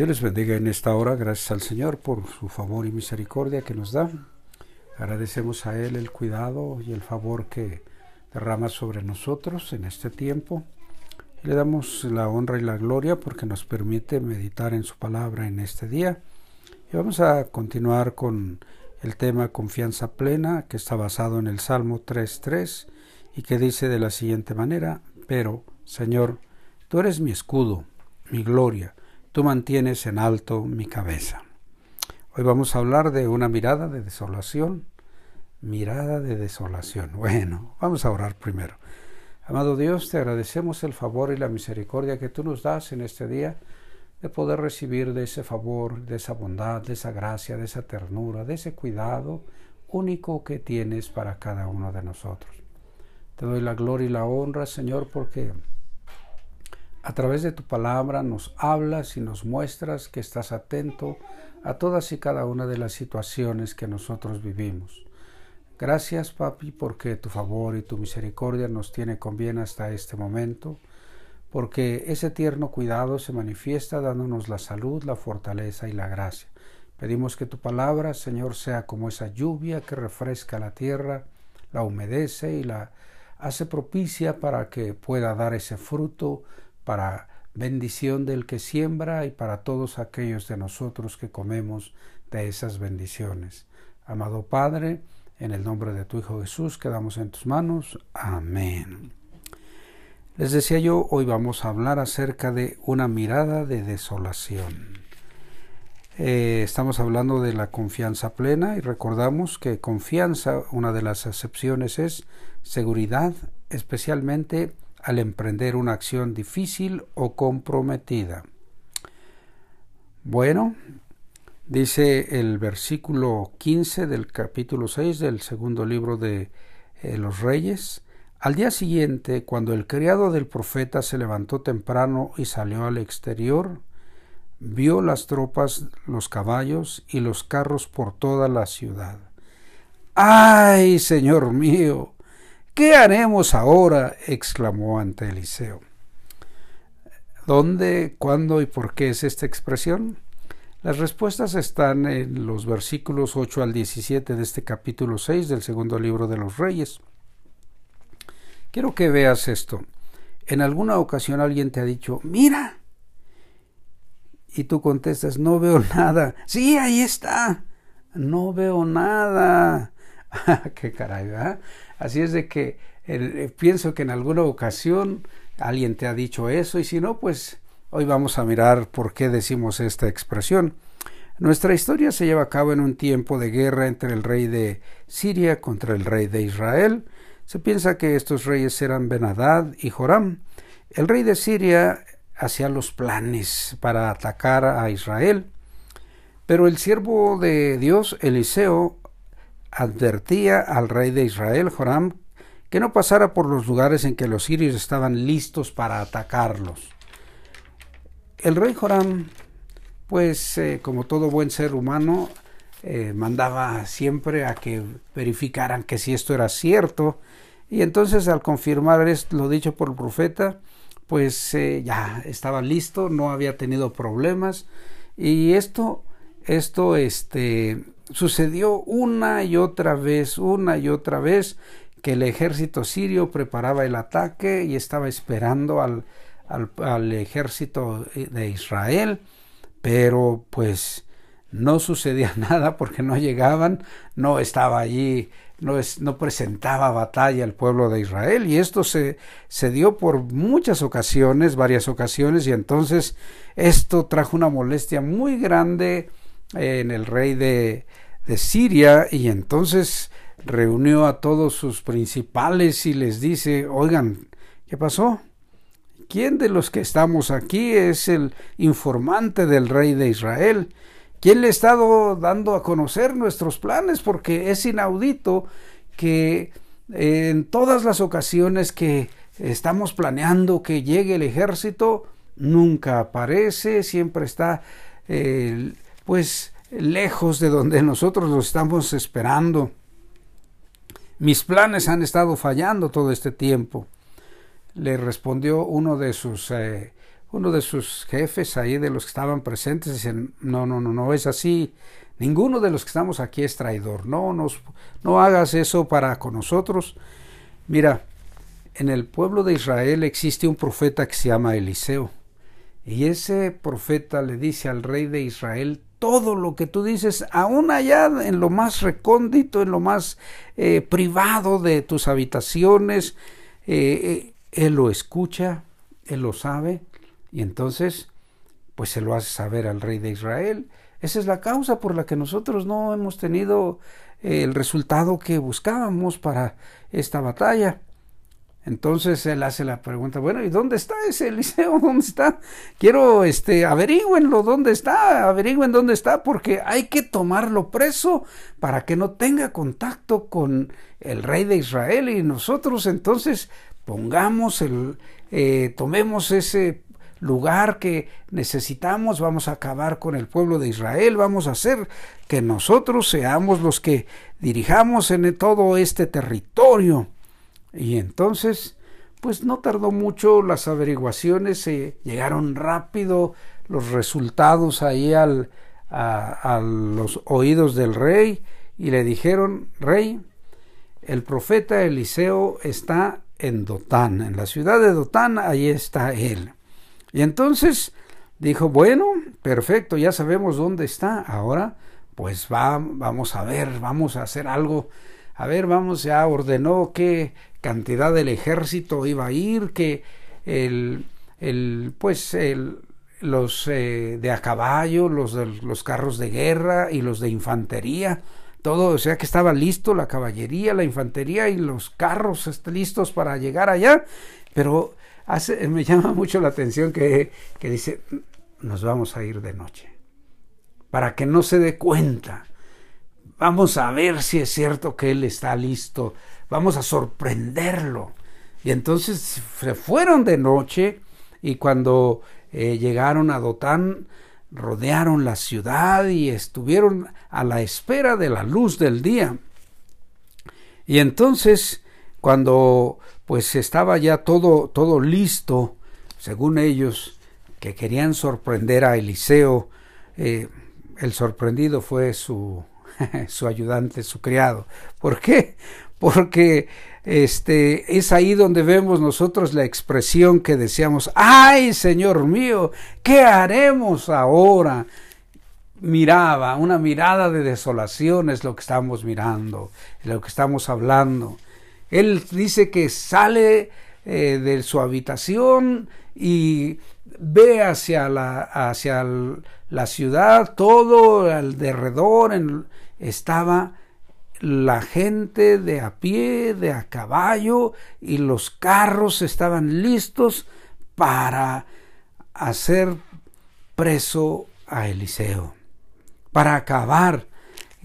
Dios les bendiga en esta hora. Gracias al Señor por su favor y misericordia que nos da. Agradecemos a Él el cuidado y el favor que derrama sobre nosotros en este tiempo. Le damos la honra y la gloria porque nos permite meditar en su palabra en este día. Y vamos a continuar con el tema confianza plena que está basado en el Salmo 3.3 y que dice de la siguiente manera, pero, Señor, tú eres mi escudo, mi gloria, tú mantienes en alto mi cabeza. Hoy vamos a hablar de una mirada de desolación, mirada de desolación. Bueno, vamos a orar primero. Amado Dios, te agradecemos el favor y la misericordia que tú nos das en este día de poder recibir de ese favor, de esa bondad, de esa gracia, de esa ternura, de ese cuidado único que tienes para cada uno de nosotros. Te doy la gloria y la honra, Señor, porque a través de tu palabra nos hablas y nos muestras que estás atento a todas y cada una de las situaciones que nosotros vivimos. Gracias, papi, porque tu favor y tu misericordia nos tiene con bien hasta este momento, porque ese tierno cuidado se manifiesta dándonos la salud, la fortaleza y la gracia. Pedimos que tu palabra, Señor, sea como esa lluvia que refresca la tierra, la humedece y la hace propicia para que pueda dar ese fruto para bendición del que siembra y para todos aquellos de nosotros que comemos de esas bendiciones. Amado Padre, en el nombre de tu Hijo Jesús, quedamos en tus manos. Amén. Les decía yo, hoy vamos a hablar acerca de una mirada de desolación. Eh, estamos hablando de la confianza plena y recordamos que confianza, una de las acepciones es seguridad, especialmente al emprender una acción difícil o comprometida. Bueno, dice el versículo 15 del capítulo 6 del segundo libro de eh, los Reyes, al día siguiente, cuando el criado del profeta se levantó temprano y salió al exterior, vio las tropas, los caballos y los carros por toda la ciudad. ¡Ay, Señor mío! ¿Qué haremos ahora? exclamó ante Eliseo. ¿Dónde, cuándo y por qué es esta expresión? Las respuestas están en los versículos 8 al 17 de este capítulo 6 del segundo libro de los Reyes. Quiero que veas esto. En alguna ocasión alguien te ha dicho, mira, y tú contestas, no veo nada. Sí, ahí está. No veo nada. Qué caray. Así es de que eh, pienso que en alguna ocasión alguien te ha dicho eso y si no, pues hoy vamos a mirar por qué decimos esta expresión. Nuestra historia se lleva a cabo en un tiempo de guerra entre el rey de Siria contra el rey de Israel. Se piensa que estos reyes eran Benadad y Joram. El rey de Siria hacía los planes para atacar a Israel, pero el siervo de Dios, Eliseo, advertía al rey de Israel, Joram, que no pasara por los lugares en que los sirios estaban listos para atacarlos. El rey Joram, pues eh, como todo buen ser humano, eh, mandaba siempre a que verificaran que si esto era cierto, y entonces al confirmar esto, lo dicho por el profeta, pues eh, ya estaba listo, no había tenido problemas, y esto, esto, este, sucedió una y otra vez, una y otra vez, que el ejército sirio preparaba el ataque y estaba esperando al, al, ejército de Israel, pero pues no sucedía nada porque no llegaban, no estaba allí, no, es, no presentaba batalla el pueblo de Israel y esto se, se dio por muchas ocasiones, varias ocasiones y entonces esto trajo una molestia muy grande en el rey de, Siria y entonces reunió a todos sus principales y les dice, oigan, ¿qué pasó? ¿Quién de los que estamos aquí es el informante del rey de Israel? ¿Quién le ha estado dando a conocer nuestros planes? Porque es inaudito que en todas las ocasiones que estamos planeando que llegue el ejército, nunca aparece, siempre está eh, pues lejos de donde nosotros lo estamos esperando. Mis planes han estado fallando todo este tiempo. Le respondió uno de sus eh, uno de sus jefes ahí de los que estaban presentes dicen, no, no, no, no es así. Ninguno de los que estamos aquí es traidor. No, nos, no hagas eso para con nosotros. Mira, en el pueblo de Israel existe un profeta que se llama Eliseo. Y ese profeta le dice al rey de Israel todo lo que tú dices, aún allá en lo más recóndito, en lo más eh, privado de tus habitaciones, eh, eh, él lo escucha, él lo sabe, y entonces, pues se lo hace saber al rey de Israel. Esa es la causa por la que nosotros no hemos tenido el resultado que buscábamos para esta batalla. Entonces él hace la pregunta, bueno, ¿y dónde está ese Eliseo? ¿Dónde está? Quiero, este, averigüenlo, ¿dónde está? Averigüen dónde está, porque hay que tomarlo preso para que no tenga contacto con el rey de Israel y nosotros entonces pongamos el, eh, tomemos ese lugar que necesitamos, vamos a acabar con el pueblo de Israel, vamos a hacer que nosotros seamos los que dirijamos en todo este territorio. Y entonces, pues no tardó mucho, las averiguaciones se llegaron rápido, los resultados ahí al, a, los oídos del rey y le dijeron, rey, el profeta Eliseo está en Dotán, en la ciudad de Dotán, ahí está él. Y entonces dijo, bueno, perfecto, ya sabemos dónde está, ahora pues va, vamos a ver, vamos a hacer algo. A ver, vamos, ya ordenó qué cantidad del ejército iba a ir, que el, el pues el, los eh, de a caballo, los los carros de guerra y los de infantería, todo, o sea que estaba listo la caballería, la infantería y los carros listos para llegar allá, pero me llama mucho la atención que, que dice, nos vamos a ir de noche, para que no se dé cuenta. Vamos a ver si es cierto que él está listo. Vamos a sorprenderlo. Y entonces se fueron de noche y cuando eh, llegaron a Dotán, rodearon la ciudad y estuvieron a la espera de la luz del día. Y entonces, cuando pues estaba ya todo, todo listo, según ellos, que querían sorprender a Eliseo, eh, el sorprendido fue su, su ayudante, su criado. ¿Por qué? Porque este es ahí donde vemos nosotros la expresión que decíamos, ay Señor mío, ¿qué haremos ahora? Miraba, una mirada de desolación es lo que estamos mirando, lo que estamos hablando. Él dice que sale eh, de su habitación y ve hacia la, hacia la ciudad, todo alrededor estaba la gente de a pie, de a caballo, y los carros estaban listos para hacer preso a Eliseo, para acabar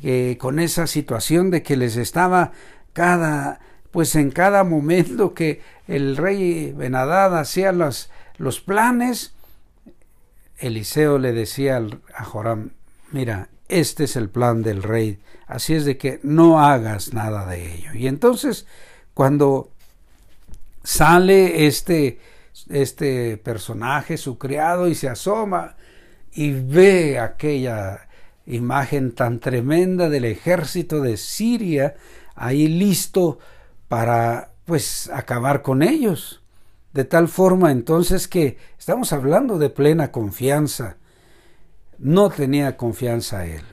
eh, con esa situación de que les estaba cada pues en cada momento que el rey Benadad hacía los, los planes, Eliseo le decía a Joram, mira, este es el plan del rey, así es de que no hagas nada de ello. Y entonces, cuando sale este, este personaje, su criado, y se asoma y ve aquella imagen tan tremenda del ejército de Siria ahí listo para pues acabar con ellos. De tal forma entonces que estamos hablando de plena confianza. No tenía confianza él.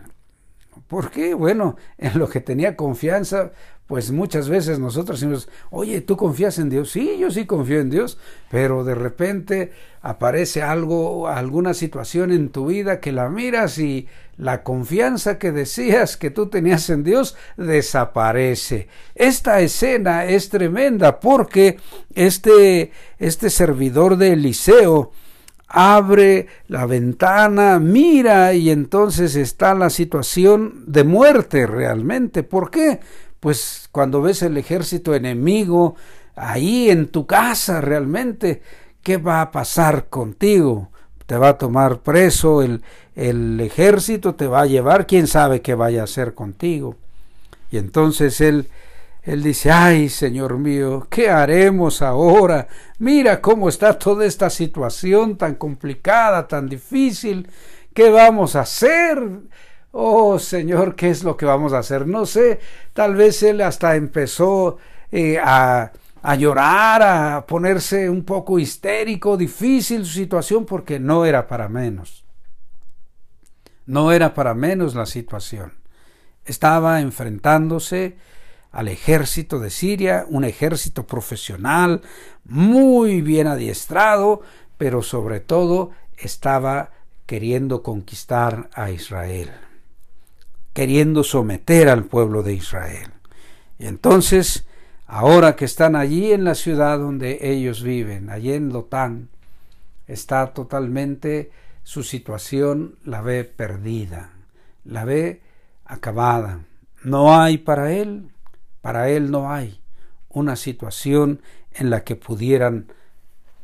¿Por qué? Bueno, en lo que tenía confianza pues muchas veces nosotros decimos, oye, ¿tú confías en Dios? Sí, yo sí confío en Dios, pero de repente aparece algo, alguna situación en tu vida que la miras y la confianza que decías que tú tenías en Dios desaparece. Esta escena es tremenda porque este, este servidor de Eliseo, abre la ventana, mira y entonces está la situación de muerte realmente. ¿Por qué? pues cuando ves el ejército enemigo ahí en tu casa realmente, ¿qué va a pasar contigo? Te va a tomar preso el, el ejército, te va a llevar, quién sabe qué vaya a hacer contigo. Y entonces él él dice, ay, Señor mío, ¿qué haremos ahora? Mira cómo está toda esta situación tan complicada, tan difícil. ¿Qué vamos a hacer? Oh, Señor, ¿qué es lo que vamos a hacer? No sé, tal vez él hasta empezó eh, a, a llorar, a ponerse un poco histérico, difícil su situación, porque no era para menos. No era para menos la situación. Estaba enfrentándose al ejército de Siria, un ejército profesional, muy bien adiestrado, pero sobre todo estaba queriendo conquistar a Israel, queriendo someter al pueblo de Israel. Y entonces, ahora que están allí en la ciudad donde ellos viven, allí en Lotán, está totalmente su situación, la ve perdida, la ve acabada. No hay para él para él no hay una situación en la que pudieran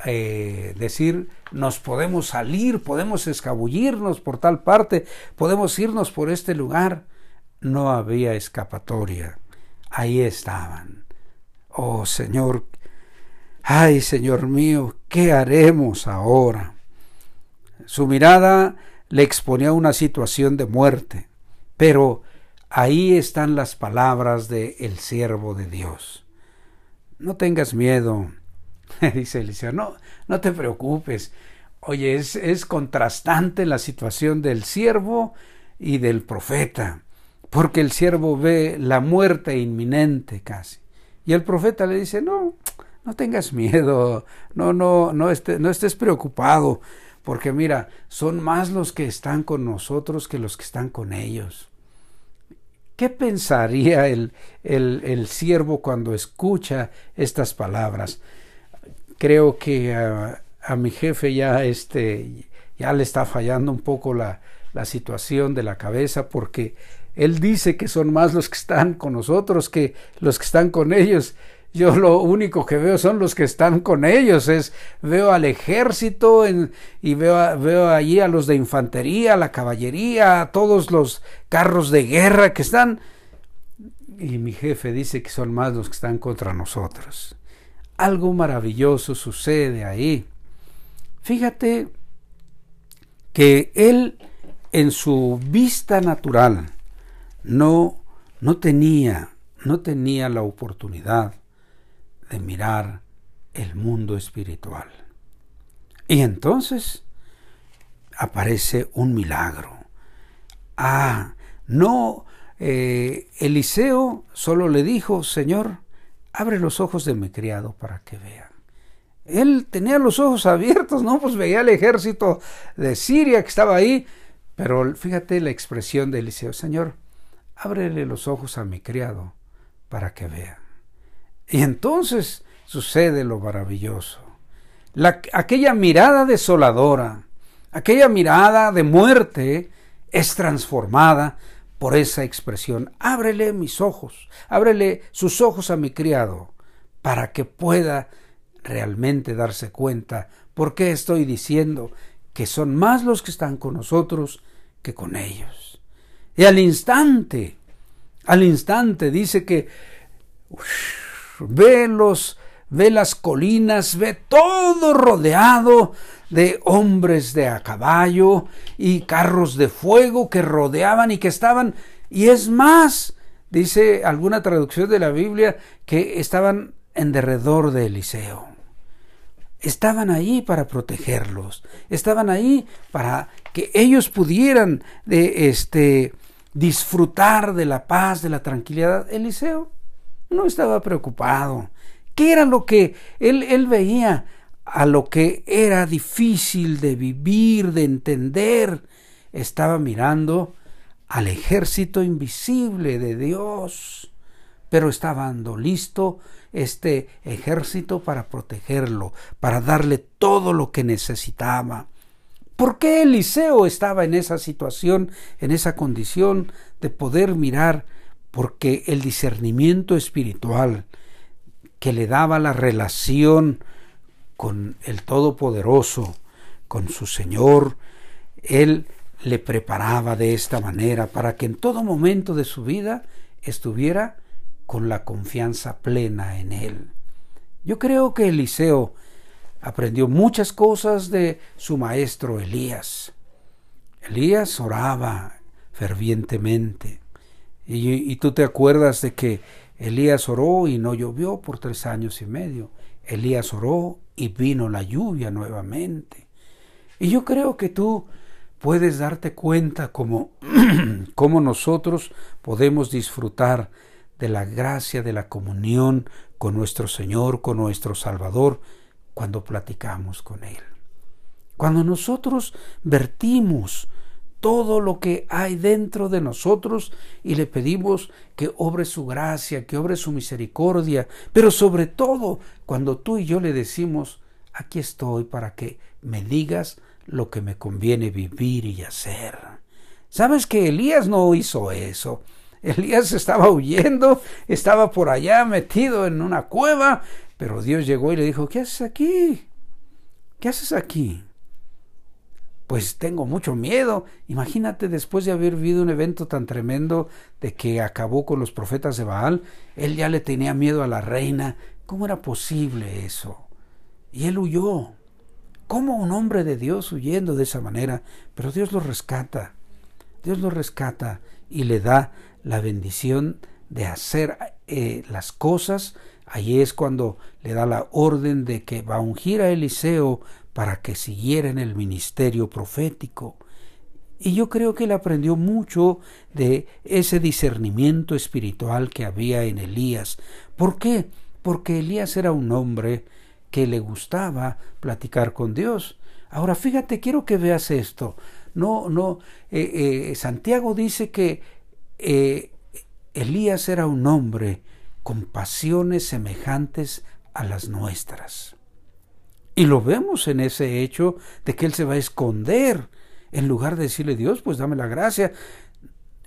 eh, decir nos podemos salir, podemos escabullirnos por tal parte, podemos irnos por este lugar. No había escapatoria. Ahí estaban. Oh Señor, ay Señor mío, ¿qué haremos ahora? Su mirada le exponía una situación de muerte, pero Ahí están las palabras de el siervo de Dios. No tengas miedo, dice Eliseo, no, no te preocupes. Oye, es, es contrastante la situación del siervo y del profeta, porque el siervo ve la muerte inminente casi. Y el profeta le dice, no, no tengas miedo, no, no, no, no estés preocupado, porque mira, son más los que están con nosotros que los que están con ellos. ¿Qué pensaría el, el, siervo cuando escucha estas palabras? Creo que a, mi jefe ya, este, ya le está fallando un poco la, la situación de la cabeza porque él dice que son más los que están con nosotros que los que están con ellos yo lo único que veo son los que están con ellos, es veo al ejército y veo, veo allí a los de infantería, a la caballería, a todos los carros de guerra que están. Y mi jefe dice que son más los que están contra nosotros. Algo maravilloso sucede ahí. Fíjate que él en su vista natural no, no tenía, no tenía la oportunidad de mirar el mundo espiritual. Y entonces aparece un milagro. Ah, no, eh, Eliseo solo le dijo, Señor, abre los ojos de mi criado para que vea. Él tenía los ojos abiertos, ¿no? Pues veía el ejército de Siria que estaba ahí. Pero fíjate la expresión de Eliseo, Señor, ábrele los ojos a mi criado para que vea. Y entonces sucede lo maravilloso. aquella mirada desoladora, aquella mirada de muerte es transformada por esa expresión. Ábrele mis ojos, ábrele sus ojos a mi criado, para que pueda realmente darse cuenta por qué estoy diciendo que son más los que están con nosotros que con ellos. Y al instante, al instante dice que ve los, ve las colinas, ve todo rodeado de hombres de a caballo y carros de fuego que rodeaban y que estaban, y es más, dice alguna traducción de la Biblia, que estaban en derredor de Eliseo. Estaban ahí para protegerlos, estaban ahí para que ellos pudieran de este disfrutar de la paz, de la tranquilidad. Eliseo no estaba preocupado. ¿Qué era lo que él, él veía? A lo que era difícil de vivir, de entender. Estaba mirando al ejército invisible de Dios, pero estaba dando listo este ejército para protegerlo, para darle todo lo que necesitaba. ¿Por qué Eliseo estaba en esa situación, en esa condición de poder mirar porque el discernimiento espiritual que le daba la relación con el Todopoderoso, con su Señor, Él le preparaba de esta manera para que en todo momento de su vida estuviera con la confianza plena en Él. Yo creo que Eliseo aprendió muchas cosas de su maestro Elías. Elías oraba fervientemente. Y, tú te acuerdas de que Elías oró y no llovió por tres años y medio. Elías oró y vino la lluvia nuevamente. Y yo creo que tú puedes darte cuenta cómo, cómo nosotros podemos disfrutar de la gracia de la comunión con nuestro Señor, con nuestro Salvador, cuando platicamos con Él. Cuando nosotros vertimos todo lo que hay dentro de nosotros y le pedimos que obre su gracia, que obre su misericordia, pero sobre todo cuando tú y yo le decimos, aquí estoy para que me digas lo que me conviene vivir y hacer. ¿Sabes que Elías no hizo eso? Elías estaba huyendo, estaba por allá metido en una cueva, pero Dios llegó y le dijo, ¿qué haces aquí? ¿Qué haces aquí? Pues tengo mucho miedo. Imagínate después de haber vivido un evento tan tremendo de que acabó con los profetas de Baal, él ya le tenía miedo a la reina. ¿Cómo era posible eso? Y él huyó. ¿Cómo un hombre de Dios huyendo de esa manera? Pero Dios lo rescata. Dios lo rescata y le da la bendición de hacer eh, las cosas. Ahí es cuando le da la orden de que va a ungir a Eliseo para que siguiera en el ministerio profético. Y yo creo que él aprendió mucho de ese discernimiento espiritual que había en Elías. ¿Por qué? Porque Elías era un hombre que le gustaba platicar con Dios. Ahora fíjate, quiero que veas esto. No, no, eh, eh, Santiago dice que eh, Elías era un hombre con pasiones semejantes a las nuestras. Y lo vemos en ese hecho de que él se va a esconder. En lugar de decirle Dios, pues dame la gracia,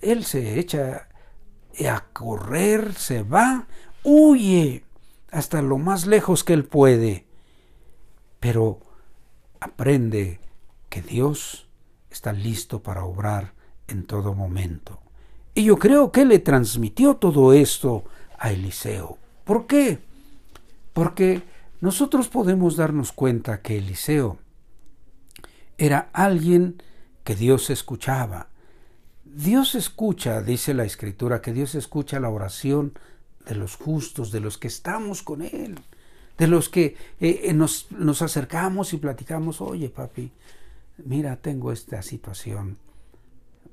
él se echa a correr, se va, huye hasta lo más lejos que él puede. Pero aprende que Dios está listo para obrar en todo momento. Y yo creo que le transmitió todo esto a Eliseo. ¿Por qué? Porque nosotros podemos darnos cuenta que Eliseo era alguien que Dios escuchaba. Dios escucha, dice la escritura, que Dios escucha la oración de los justos, de los que estamos con Él, de los que eh, eh, nos, nos acercamos y platicamos, oye papi, mira, tengo esta situación,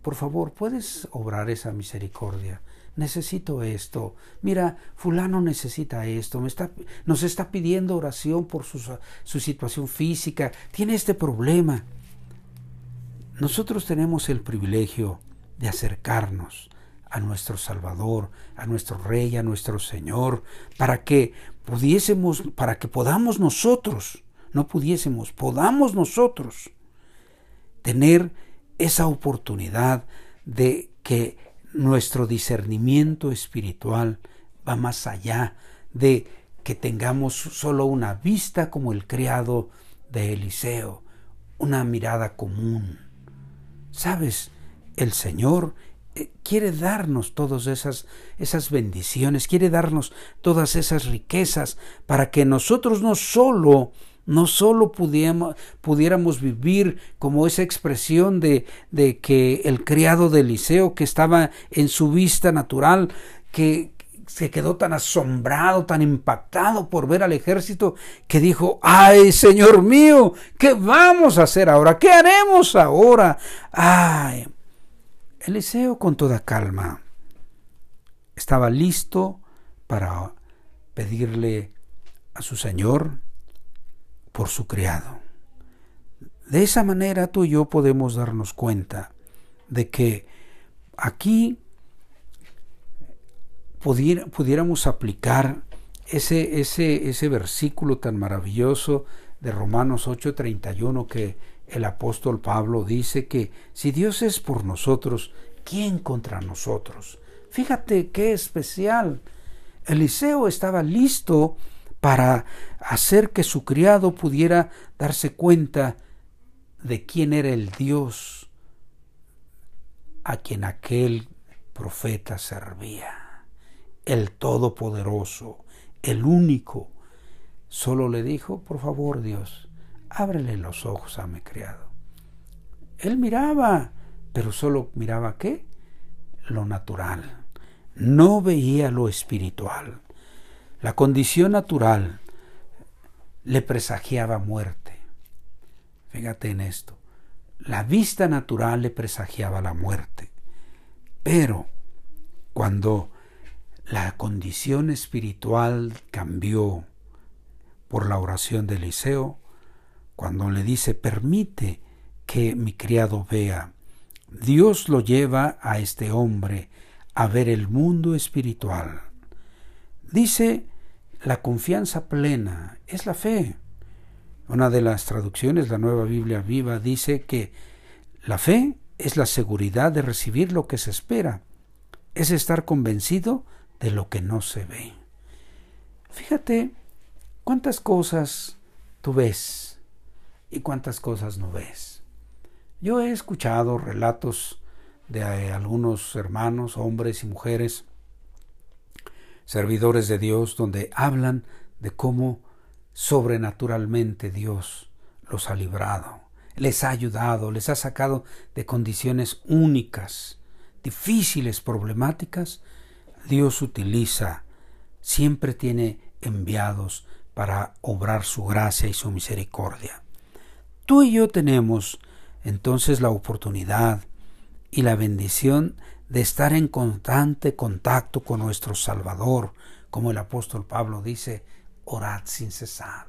por favor, ¿puedes obrar esa misericordia? Necesito esto. Mira, fulano necesita esto. Me está, nos está pidiendo oración por su, su situación física. Tiene este problema. Nosotros tenemos el privilegio de acercarnos a nuestro Salvador, a nuestro Rey, a nuestro Señor, para que pudiésemos, para que podamos nosotros, no pudiésemos, podamos nosotros tener esa oportunidad de que nuestro discernimiento espiritual va más allá de que tengamos solo una vista como el criado de Eliseo, una mirada común. Sabes, el Señor eh, quiere darnos todas esas, esas bendiciones, quiere darnos todas esas riquezas para que nosotros no solo no solo pudiéramos, vivir como esa expresión de, de, que el criado de Eliseo que estaba en su vista natural, que se quedó tan asombrado, tan impactado por ver al ejército, que dijo, ay, Señor mío, ¿qué vamos a hacer ahora? ¿Qué haremos ahora? Ay, Eliseo con toda calma estaba listo para pedirle a su Señor por su criado. De esa manera tú y yo podemos darnos cuenta de que aquí pudiéramos aplicar ese, ese, ese versículo tan maravilloso de Romanos 8:31 que el apóstol Pablo dice que si Dios es por nosotros, ¿quién contra nosotros? Fíjate qué especial. Eliseo estaba listo para hacer que su criado pudiera darse cuenta de quién era el Dios a quien aquel profeta servía. el Todopoderoso, el único. Solo le dijo, por favor Dios, ábrele los ojos a mi criado. Él miraba, pero solo miraba qué? Lo natural. No veía lo espiritual. La condición natural le presagiaba muerte. Fíjate en esto. La vista natural le presagiaba la muerte. Pero cuando la condición espiritual cambió por la oración de Eliseo, cuando le dice, permite que mi criado vea, Dios lo lleva a este hombre a ver el mundo espiritual. Dice, la confianza plena es la fe. Una de las traducciones, la Nueva Biblia Viva, dice que la fe es la seguridad de recibir lo que se espera, es estar convencido de lo que no se ve. Fíjate cuántas cosas tú ves y cuántas cosas no ves. Yo he escuchado relatos de algunos hermanos, hombres y mujeres, servidores de Dios, donde hablan de cómo sobrenaturalmente Dios los ha librado, les ha ayudado, les ha sacado de condiciones únicas, difíciles, problemáticas. Dios utiliza, siempre tiene enviados para obrar su gracia y su misericordia. Tú y yo tenemos entonces la oportunidad y la bendición de estar en constante contacto con nuestro Salvador, como el apóstol Pablo dice, orad sin cesar.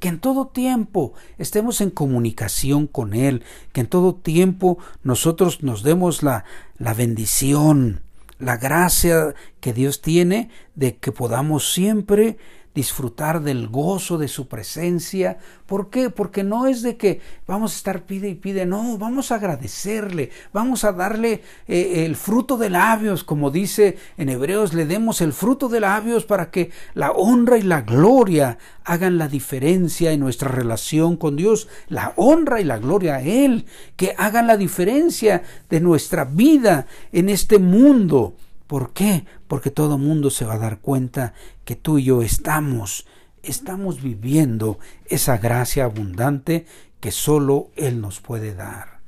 Que en todo tiempo estemos en comunicación con Él, que en todo tiempo nosotros nos demos la, la bendición, la gracia que Dios tiene de que podamos siempre disfrutar del gozo de su presencia. ¿Por qué? Porque no es de que vamos a estar pide y pide, no, vamos a agradecerle, vamos a darle eh, el fruto de labios, como dice en Hebreos, le demos el fruto de labios para que la honra y la gloria hagan la diferencia en nuestra relación con Dios, la honra y la gloria a Él, que hagan la diferencia de nuestra vida en este mundo. ¿Por qué? Porque todo mundo se va a dar cuenta que tú y yo estamos, estamos viviendo esa gracia abundante que solo Él nos puede dar.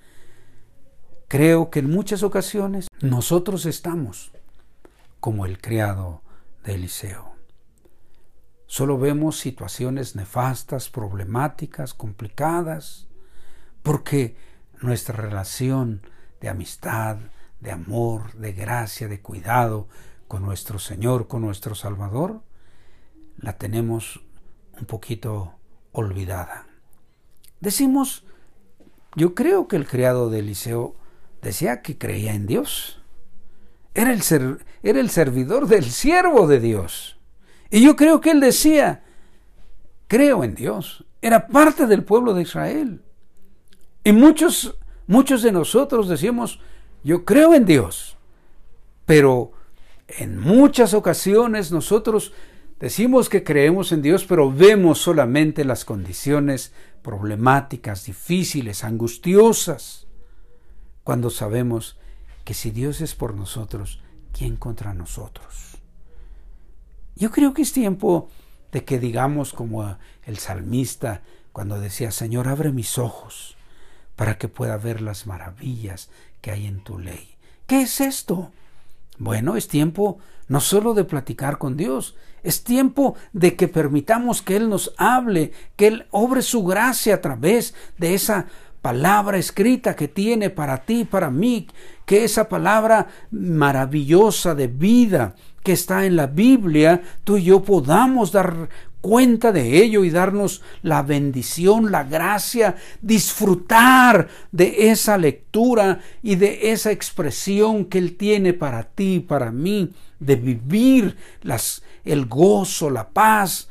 Creo que en muchas ocasiones nosotros estamos como el criado de Eliseo. Solo vemos situaciones nefastas, problemáticas, complicadas, porque nuestra relación de amistad, de amor, de gracia, de cuidado con nuestro Señor, con nuestro Salvador, la tenemos un poquito olvidada. Decimos, yo creo que el criado de Eliseo decía que creía en Dios. Era el, ser, era el servidor del siervo de Dios. Y yo creo que él decía, creo en Dios. Era parte del pueblo de Israel. Y muchos, muchos de nosotros decimos, yo creo en Dios, pero en muchas ocasiones nosotros decimos que creemos en Dios, pero vemos solamente las condiciones problemáticas, difíciles, angustiosas, cuando sabemos que si Dios es por nosotros, ¿quién contra nosotros? Yo creo que es tiempo de que digamos como el salmista cuando decía, Señor, abre mis ojos para que pueda ver las maravillas que hay en tu ley. ¿Qué es esto? Bueno, es tiempo no solo de platicar con Dios, es tiempo de que permitamos que Él nos hable, que Él obre su gracia a través de esa palabra escrita que tiene para ti, para mí, que esa palabra maravillosa de vida que está en la Biblia, tú y yo podamos dar cuenta de ello y darnos la bendición, la gracia, disfrutar de esa lectura y de esa expresión que Él tiene para ti, para mí, de vivir las, el gozo, la paz,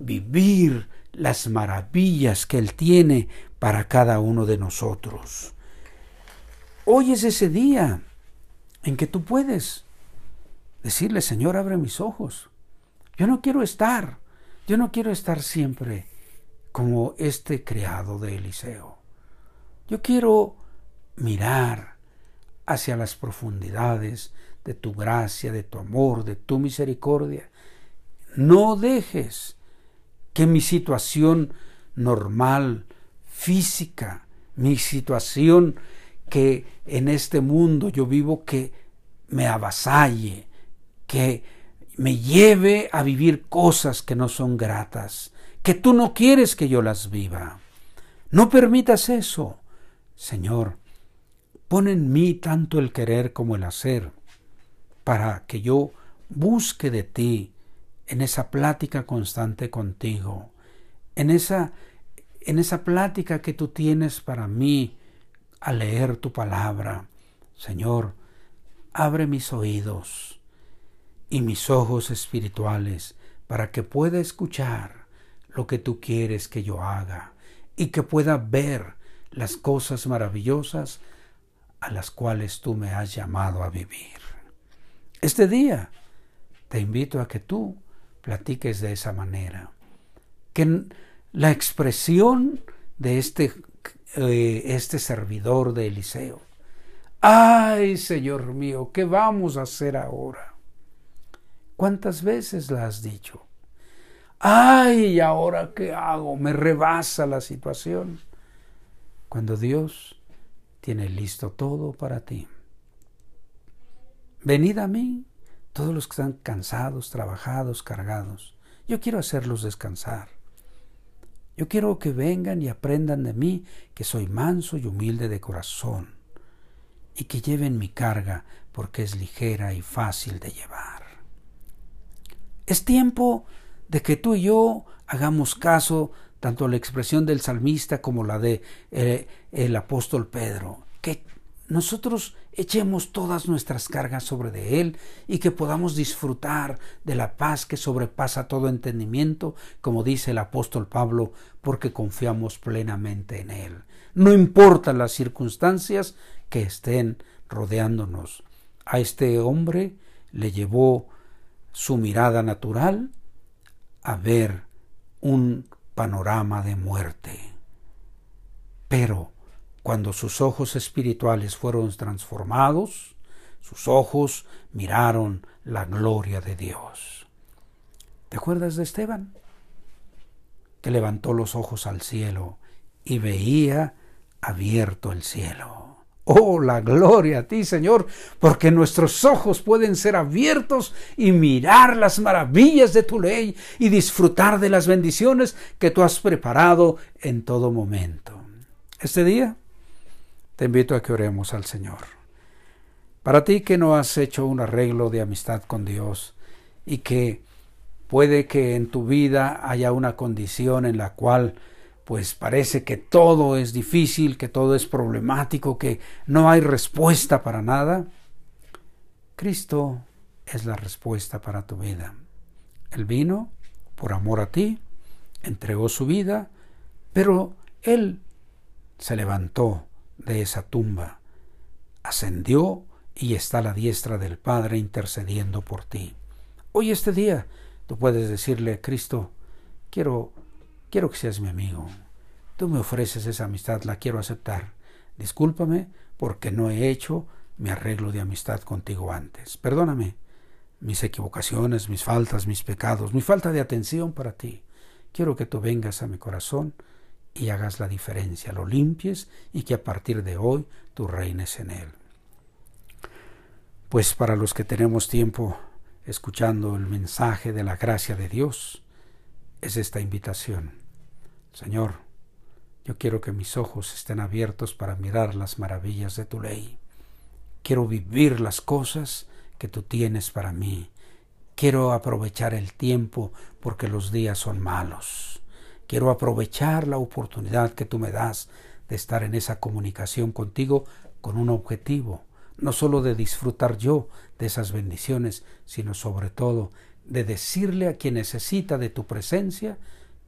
vivir las maravillas que Él tiene para cada uno de nosotros. Hoy es ese día en que tú puedes decirle, Señor, abre mis ojos. Yo no quiero estar yo no quiero estar siempre como este criado de Eliseo. Yo quiero mirar hacia las profundidades de tu gracia, de tu amor, de tu misericordia. No dejes que mi situación normal, física, mi situación que en este mundo yo vivo, que me avasalle, que me lleve a vivir cosas que no son gratas, que tú no quieres que yo las viva. No permitas eso. Señor, pon en mí tanto el querer como el hacer, para que yo busque de ti en esa plática constante contigo, en esa, en esa plática que tú tienes para mí al leer tu palabra. Señor, abre mis oídos y mis ojos espirituales para que pueda escuchar lo que tú quieres que yo haga y que pueda ver las cosas maravillosas a las cuales tú me has llamado a vivir. Este día te invito a que tú platiques de esa manera, que la expresión de este, eh, este servidor de Eliseo, ay Señor mío, ¿qué vamos a hacer ahora? ¿Cuántas veces la has dicho? Ay, ¿ahora qué hago? Me rebasa la situación. Cuando Dios tiene listo todo para ti. Venid a mí, todos los que están cansados, trabajados, cargados. Yo quiero hacerlos descansar. Yo quiero que vengan y aprendan de mí que soy manso y humilde de corazón, y que lleven mi carga porque es ligera y fácil de llevar. Es tiempo de que tú y yo hagamos caso tanto a la expresión del salmista como la de eh, el apóstol Pedro, que nosotros echemos todas nuestras cargas sobre de Él y que podamos disfrutar de la paz que sobrepasa todo entendimiento, como dice el apóstol Pablo, porque confiamos plenamente en Él. No importan las circunstancias que estén rodeándonos. A este hombre le llevó su mirada natural a ver un panorama de muerte. Pero cuando sus ojos espirituales fueron transformados, sus ojos miraron la gloria de Dios. ¿Te acuerdas de Esteban? Que levantó los ojos al cielo y veía abierto el cielo. Oh, la gloria a ti, Señor, porque nuestros ojos pueden ser abiertos y mirar las maravillas de tu ley y disfrutar de las bendiciones que tú has preparado en todo momento. Este día te invito a que oremos al Señor. Para ti que no has hecho un arreglo de amistad con Dios y que puede que en tu vida haya una condición en la cual pues parece que todo es difícil, que todo es problemático, que no hay respuesta para nada, Cristo es la respuesta para tu vida. Él vino por amor a ti, entregó su vida, pero Él se levantó de esa tumba, ascendió y está a la diestra del Padre intercediendo por ti. Hoy este día tú puedes decirle, Cristo, quiero Quiero que seas mi amigo. Tú me ofreces esa amistad, la quiero aceptar. Discúlpame porque no he hecho mi arreglo de amistad contigo antes. Perdóname mis equivocaciones, mis faltas, mis pecados, mi falta de atención para ti. Quiero que tú vengas a mi corazón y hagas la diferencia, lo limpies y que a partir de hoy tú reines en él. Pues para los que tenemos tiempo escuchando el mensaje de la gracia de Dios, es esta invitación. Señor, yo quiero que mis ojos estén abiertos para mirar las maravillas de tu ley. Quiero vivir las cosas que tú tienes para mí. Quiero aprovechar el tiempo porque los días son malos. Quiero aprovechar la oportunidad que tú me das de estar en esa comunicación contigo con un objetivo, no solo de disfrutar yo de esas bendiciones, sino sobre todo de decirle a quien necesita de tu presencia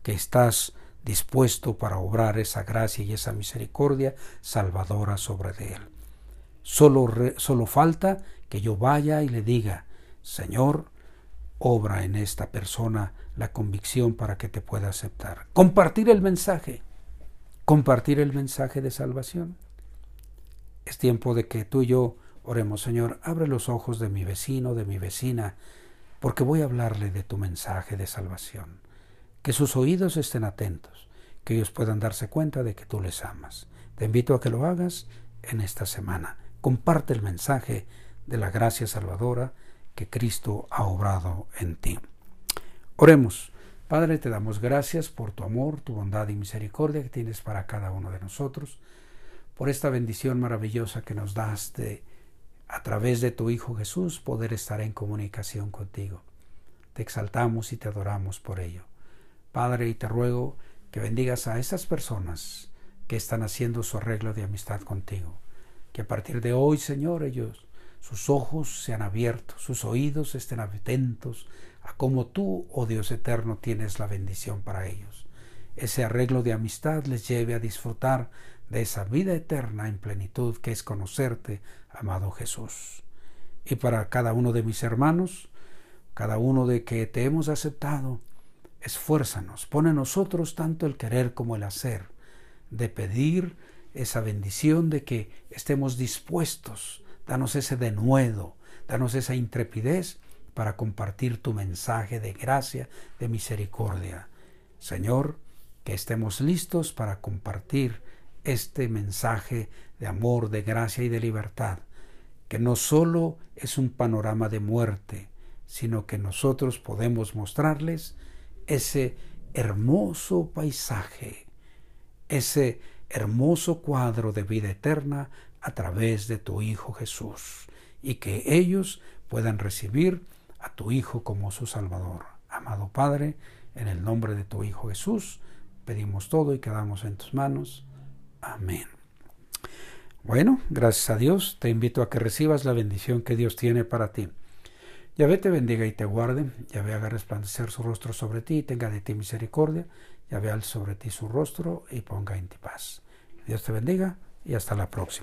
que estás dispuesto para obrar esa gracia y esa misericordia salvadora sobre él. Solo, solo falta que yo vaya y le diga, Señor, obra en esta persona la convicción para que te pueda aceptar. Compartir el mensaje, compartir el mensaje de salvación. Es tiempo de que tú y yo Oremos, Señor, abre los ojos de mi vecino, de mi vecina, porque voy a hablarle de tu mensaje de salvación. Que sus oídos estén atentos, que ellos puedan darse cuenta de que tú les amas. Te invito a que lo hagas en esta semana. Comparte el mensaje de la gracia salvadora que Cristo ha obrado en ti. Oremos. Padre, te damos gracias por tu amor, tu bondad y misericordia que tienes para cada uno de nosotros, por esta bendición maravillosa que nos das de, a través de tu Hijo Jesús, poder estar en comunicación contigo. Te exaltamos y te adoramos por ello. Padre, y te ruego que bendigas a esas personas que están haciendo su arreglo de amistad contigo. Que a partir de hoy, Señor, ellos, sus ojos sean abiertos, sus oídos estén atentos a cómo tú, oh Dios eterno, tienes la bendición para ellos. Ese arreglo de amistad les lleve a disfrutar de esa vida eterna en plenitud que es conocerte, amado Jesús. Y para cada uno de mis hermanos, cada uno de que te hemos aceptado, esfuérzanos, pone en nosotros tanto el querer como el hacer, de pedir esa bendición de que estemos dispuestos, danos ese denuedo, danos esa intrepidez para compartir tu mensaje de gracia, de misericordia. Señor, que estemos listos para compartir este mensaje de amor, de gracia y de libertad, que no solo es un panorama de muerte, sino que nosotros podemos mostrarles ese hermoso paisaje, ese hermoso cuadro de vida eterna a través de tu Hijo Jesús, y que ellos puedan recibir a tu Hijo como su Salvador. Amado Padre, en el nombre de tu Hijo Jesús, pedimos todo y quedamos en tus manos. Amén. Bueno, gracias a Dios, te invito a que recibas la bendición que Dios tiene para ti. Yahvé te bendiga y te guarde, Yahvé haga resplandecer su rostro sobre ti y tenga de ti misericordia, Yahvé al sobre ti su rostro y ponga en ti paz. Dios te bendiga y hasta la próxima.